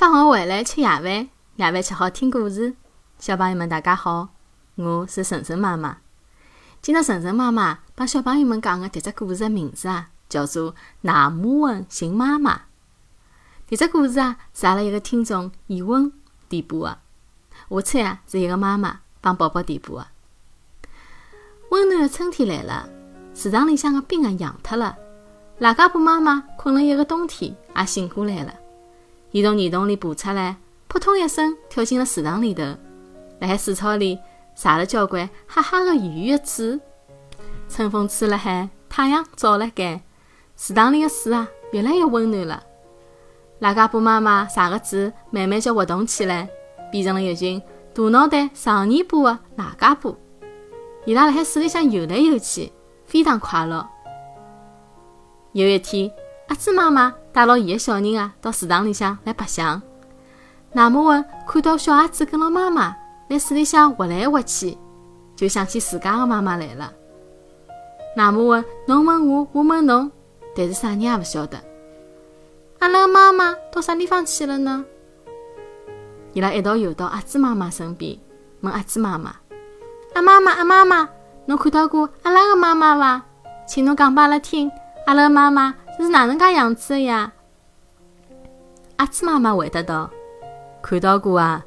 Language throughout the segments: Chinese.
放学回来吃夜饭，夜饭吃好听故事。小朋友们，大家好，我是晨晨妈妈。今朝晨晨妈妈帮小朋友们讲的迭只故事的名字啊，叫做《纳木文寻妈妈》。迭只故事啊，是阿拉一个听众以文点播的。我猜啊，是一个妈妈帮宝宝点播的。温暖的春天来了，池塘里向的冰啊融脱了。赖家婆妈妈困了一个冬天，也醒过来了。伊从泥洞里爬出来，扑通一声跳进了池塘里头，辣海水草里撒了交关哈哈的圆圆的嘴。春风吹了海，太阳照了该，池塘里的水啊越来越温暖了。赖家婆妈妈撒个嘴慢慢叫活动起来，变成了一群大脑袋、长尾巴的赖家婆。伊拉辣海水里向游来游去，非常快乐。有一天，阿猪妈妈带牢伊的小人啊，到池塘里向来白相。纳木文看到小孩子跟牢妈妈在水里向划来划去，就想起自家的妈妈来了。纳木文侬问我，我问侬，但是啥人也勿晓得。阿拉的妈妈到啥地方去了呢？伊拉一道游到阿猪妈妈身边，问阿猪妈妈：“阿妈妈，阿妈妈，侬看到过阿拉的妈妈伐？请侬讲拨阿拉听，阿拉的妈妈。”哪能介样子的呀？阿兹妈妈回答道：“看到过啊，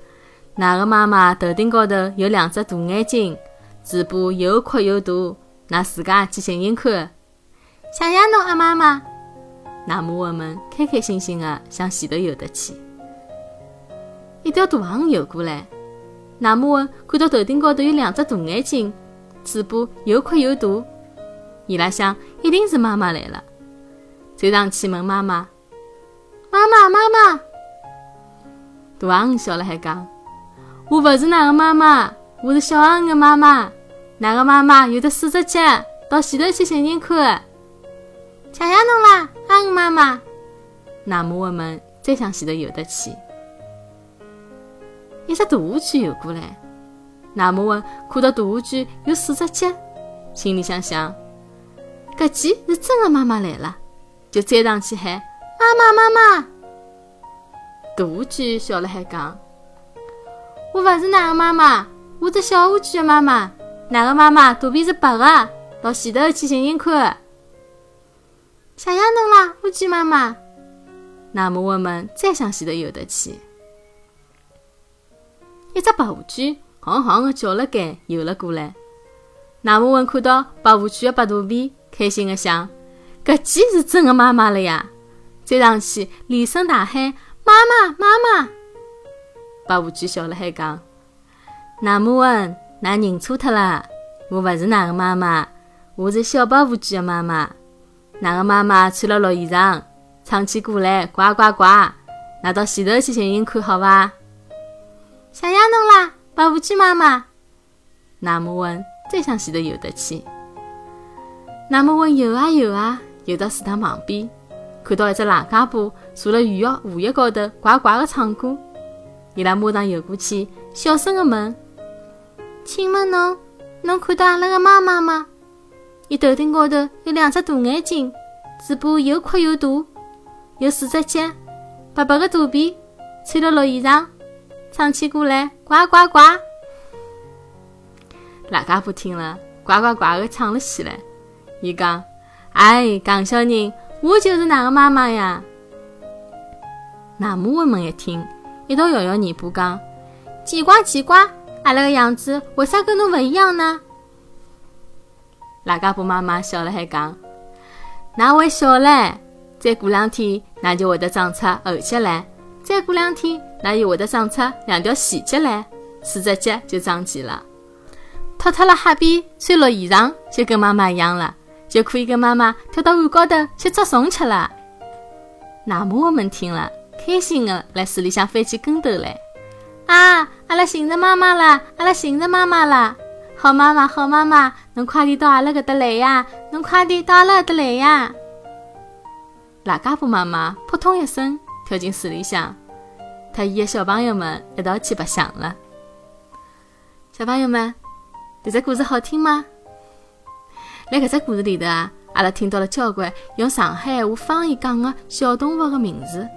㑚个妈妈头顶高头有两只大眼睛，嘴巴又阔又大，㑚自家去寻寻看。”谢谢侬，阿妈妈。纳木文们开开心心的向前头游得去。一条大鱼游过来，纳木文看到头顶高头有两只大眼睛，嘴巴又阔又大，伊拉想一定是妈妈来了。就上去问妈妈：“妈妈，妈妈！”大鱼笑了，还讲：“我勿是哪个妈妈，我是小鱼的妈妈。哪个妈妈有的四只脚，到前头去寻寻看。”谢谢侬啦，鱼妈妈。纳木文们再向前头游得去。一只大乌龟游过来，纳木文看到大乌龟有四只脚，心里想想：“搿记是真的妈妈来了。”就追上去喊：“妈妈，妈妈！”大乌龟笑了，还讲：“我勿是哪个妈妈，我是小乌龟的妈妈。哪个妈妈肚皮是白的，到前头去寻寻看。”谢谢侬啦，乌龟妈妈。那么我们再向前头游得去。一只白乌龟昂昂的叫了该游了过来。那么文看到白乌龟的白肚皮，开心的想。搿记是真的妈妈了呀！追上去，连声大喊：“妈妈，妈妈！”白乌龟笑了，还讲：“纳木文，㑚认错脱了，我勿是㑚个妈妈，我是小白乌龟的妈妈。㑚个妈妈穿了绿衣裳，唱起歌来呱呱呱，㑚到前头去寻寻看，好伐？”谢谢侬啦，白乌龟妈妈。纳木文再向前头游得去，纳木文游啊游啊。游到池塘旁边，看到一只狼家婆坐辣鱼叶荷叶高头，呱呱地唱歌。伊拉马上游过去，小声地问：“请问侬，侬看到阿拉的妈妈吗？伊头顶高头有两只大眼睛，嘴巴又阔又大，有四只脚，白白的肚皮，穿了绿衣裳，唱起歌来呱呱呱。”狼家婆听了，呱呱呱地唱了起来。伊讲。哎，戆小人，我就是哪个妈妈呀？那木文们一听，一道摇摇尾巴讲：“奇怪奇怪，阿拉个样子为啥跟侬勿一样呢？”拉家婆妈妈笑了，还讲：“哪会小唻？再过两天，那就会得长出后脚来；再过两天，那又会得长出两条前脚来，四只脚就长齐了。脱脱了黑边穿绿衣裳，就跟妈妈一样了。”就可以跟妈妈跳到岸高头去捉虫吃了。奶妈们听了，开心的来水里向翻起跟头来。啊，阿拉寻着妈妈了，阿拉寻着妈妈了！好妈妈，好妈妈，侬快点到阿拉搿搭来呀！侬快点到阿拉搿搭来呀！赖家婆妈妈扑通一声跳进水里向，和伊的小朋友们一道去白相了。小朋友们，这只故事好听吗？在搿只故事里头啊，阿拉听到了交关用上海话方言讲的小动物的名字，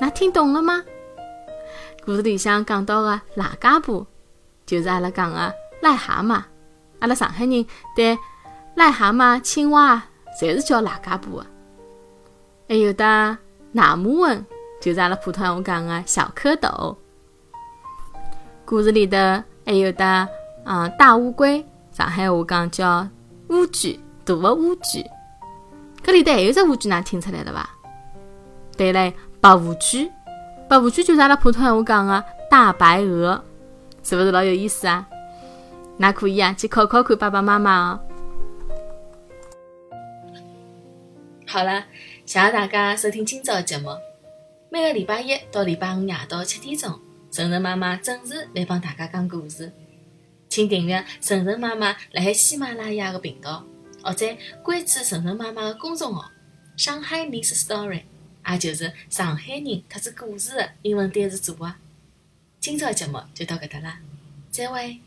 㑚听懂了吗？故事里向讲到个癞蛤蟆，就是阿拉讲个癞蛤蟆。阿拉上海人对癞蛤蟆、青蛙，侪是叫癞蛤蟆个。还有的纳木文，就是阿拉普通话讲个小蝌蚪。故事里头还有的，嗯，大乌龟，上海话讲叫乌龟，大个乌龟。搿里头还有只乌龟，㑚听出来了伐？对嘞，白乌龟，白乌龟就是阿拉普通闲话讲个大白鹅，是勿是老有意思啊？㑚可以啊，去考考看爸爸妈妈哦。好了，谢谢大家收听今朝的节目。每个礼拜一到礼拜五夜到七点钟，晨晨妈妈准时来帮大家讲故事。请订阅晨晨妈妈辣海喜马拉雅的频道，或者关注晨晨妈妈的公众号“上海人 story”，也就是上海人特子故事的英文单词组合。今朝节目就到搿搭啦，再会。